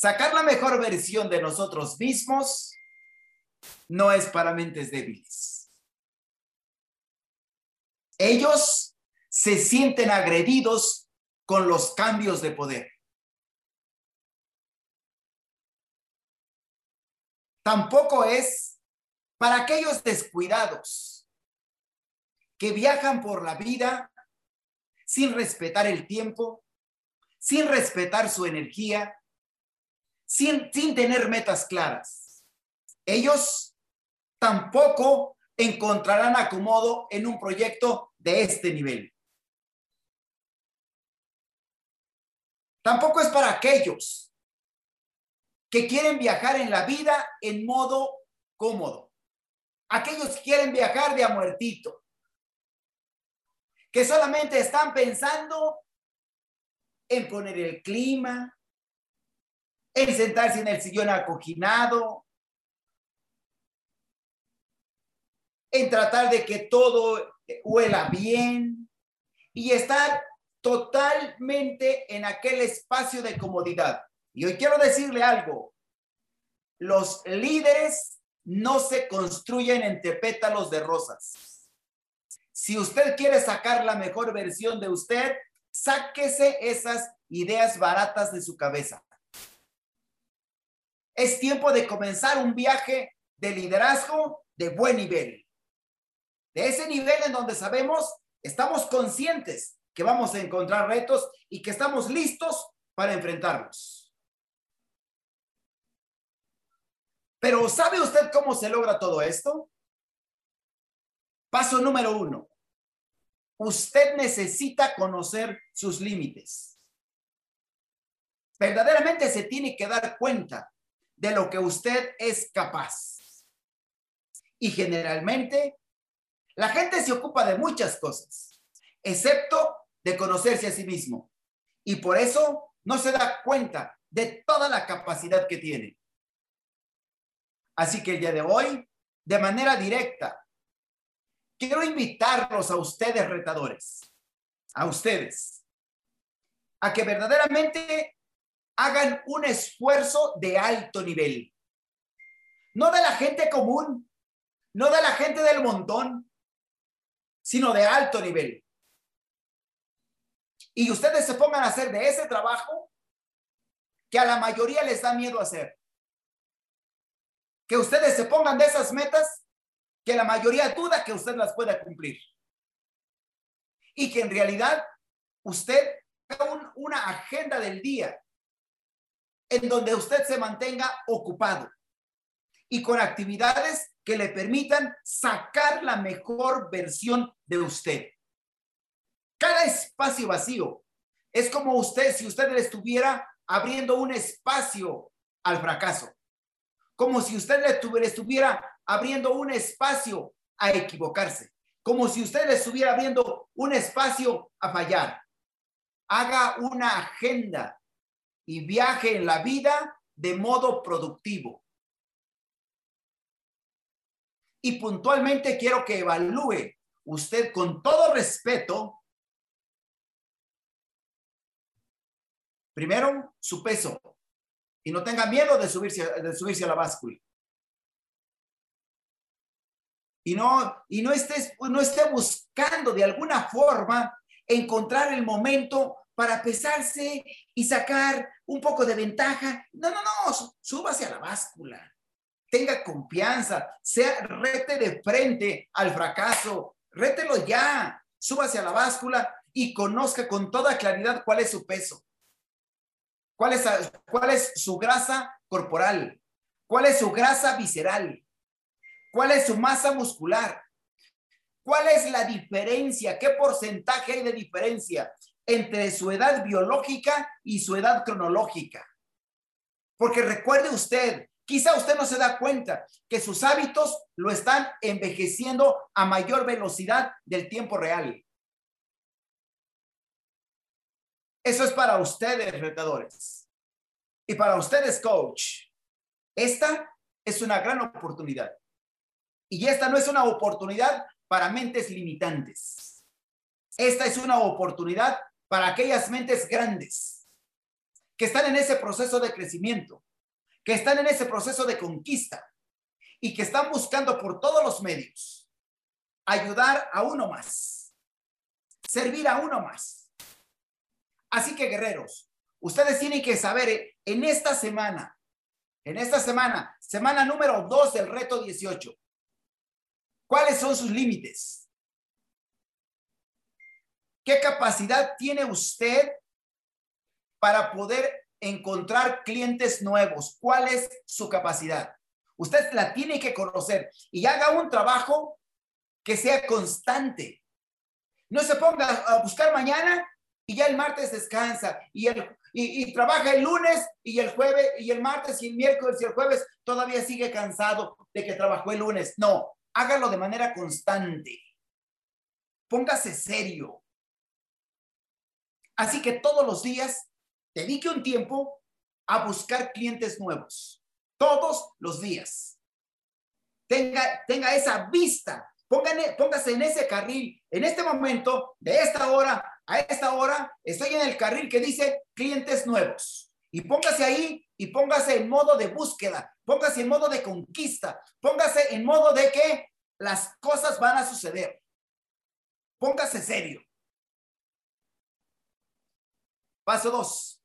Sacar la mejor versión de nosotros mismos no es para mentes débiles. Ellos se sienten agredidos con los cambios de poder. Tampoco es para aquellos descuidados que viajan por la vida sin respetar el tiempo, sin respetar su energía, sin, sin tener metas claras. Ellos tampoco encontrarán acomodo en un proyecto de este nivel. Tampoco es para aquellos que quieren viajar en la vida en modo cómodo. Aquellos que quieren viajar de a muertito. Que solamente están pensando en poner el clima, en sentarse en el sillón acoginado, en tratar de que todo huela bien y estar totalmente en aquel espacio de comodidad. Y hoy quiero decirle algo, los líderes no se construyen entre pétalos de rosas. Si usted quiere sacar la mejor versión de usted, sáquese esas ideas baratas de su cabeza. Es tiempo de comenzar un viaje de liderazgo de buen nivel. De ese nivel en donde sabemos, estamos conscientes que vamos a encontrar retos y que estamos listos para enfrentarlos. Pero ¿sabe usted cómo se logra todo esto? Paso número uno. Usted necesita conocer sus límites. Verdaderamente se tiene que dar cuenta de lo que usted es capaz. Y generalmente la gente se ocupa de muchas cosas, excepto de conocerse a sí mismo. Y por eso no se da cuenta de toda la capacidad que tiene. Así que el día de hoy, de manera directa, quiero invitarlos a ustedes retadores, a ustedes, a que verdaderamente hagan un esfuerzo de alto nivel. No de la gente común, no de la gente del montón, sino de alto nivel. Y ustedes se pongan a hacer de ese trabajo que a la mayoría les da miedo hacer. Que ustedes se pongan de esas metas que la mayoría duda que usted las pueda cumplir. Y que en realidad usted una agenda del día en donde usted se mantenga ocupado y con actividades que le permitan sacar la mejor versión de usted. Cada espacio vacío es como usted, si usted le estuviera abriendo un espacio al fracaso, como si usted le estuviera abriendo un espacio a equivocarse, como si usted le estuviera abriendo un espacio a fallar. Haga una agenda y viaje en la vida de modo productivo. Y puntualmente quiero que evalúe usted con todo respeto, primero, su peso. Y no tenga miedo de subirse, de subirse a la báscula. Y no, y no, estés, no esté buscando de alguna forma encontrar el momento para pesarse y sacar un poco de ventaja. No, no, no, súbase a la báscula. Tenga confianza, sea rete de frente al fracaso, rételo ya, súbase a la báscula y conozca con toda claridad cuál es su peso, cuál es, cuál es su grasa corporal, cuál es su grasa visceral, cuál es su masa muscular, cuál es la diferencia, qué porcentaje hay de diferencia entre su edad biológica y su edad cronológica. Porque recuerde usted, quizá usted no se da cuenta que sus hábitos lo están envejeciendo a mayor velocidad del tiempo real. Eso es para ustedes, retadores. Y para ustedes, coach. Esta es una gran oportunidad. Y esta no es una oportunidad para mentes limitantes. Esta es una oportunidad para aquellas mentes grandes que están en ese proceso de crecimiento, que están en ese proceso de conquista y que están buscando por todos los medios ayudar a uno más, servir a uno más. Así que guerreros, ustedes tienen que saber eh, en esta semana, en esta semana, semana número 2 del reto 18, cuáles son sus límites. ¿Qué capacidad tiene usted para poder encontrar clientes nuevos? ¿Cuál es su capacidad? Usted la tiene que conocer y haga un trabajo que sea constante. No se ponga a buscar mañana y ya el martes descansa y, el, y, trabaja el lunes y el jueves y el martes y el miércoles y el jueves todavía sigue cansado de que trabajó el lunes. No, hágalo de manera constante. Póngase serio. Así que todos los días dedique un tiempo a buscar clientes nuevos. Todos los días. Tenga, esa vista. póngase en ese carril. En este momento, de esta hora a esta hora, estoy en el carril que dice clientes nuevos. Y póngase ahí y póngase en modo de búsqueda. Póngase en modo de conquista. Póngase en modo de que las cosas van a suceder. Póngase serio. Paso dos.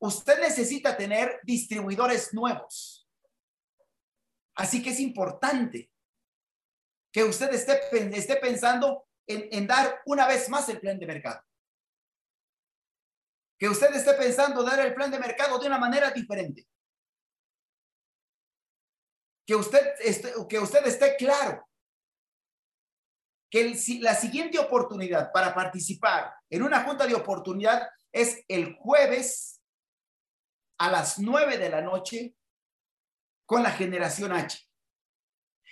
Usted necesita tener distribuidores nuevos. Así que es importante que usted esté, esté pensando en, en, dar una vez más el plan de mercado. Que usted esté pensando dar el plan de mercado de una manera diferente. Que usted que usted esté claro que la siguiente oportunidad para participar en una junta de oportunidad es el jueves a las 9 de la noche con la generación H.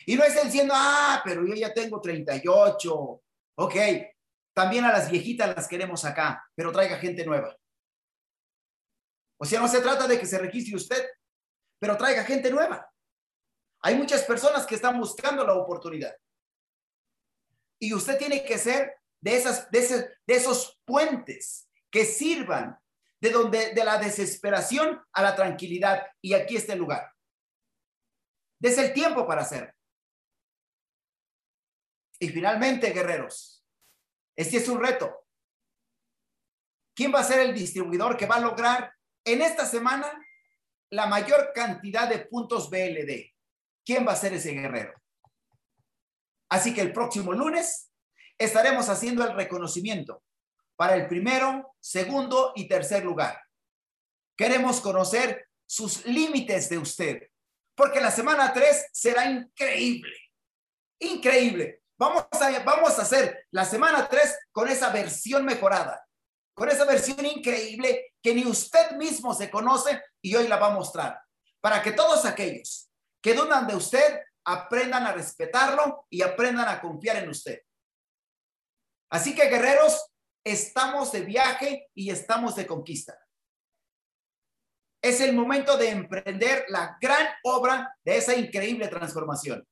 Y no es diciendo, ah, pero yo ya tengo 38. Ok, también a las viejitas las queremos acá, pero traiga gente nueva. O sea, no se trata de que se registre usted, pero traiga gente nueva. Hay muchas personas que están buscando la oportunidad. Y usted tiene que ser de, esas, de, de esos puentes que sirvan de donde de la desesperación a la tranquilidad. Y aquí está el lugar. Des el tiempo para hacer. Y finalmente, guerreros, este es un reto. ¿Quién va a ser el distribuidor que va a lograr en esta semana la mayor cantidad de puntos BLD? ¿Quién va a ser ese guerrero? Así que el próximo lunes estaremos haciendo el reconocimiento para el primero, segundo y tercer lugar. Queremos conocer sus límites de usted, porque la semana 3 será increíble, increíble. Vamos a, vamos a hacer la semana 3 con esa versión mejorada, con esa versión increíble que ni usted mismo se conoce y hoy la va a mostrar, para que todos aquellos que dudan de usted aprendan a respetarlo y aprendan a confiar en usted. Así que guerreros, estamos de viaje y estamos de conquista. Es el momento de emprender la gran obra de esa increíble transformación.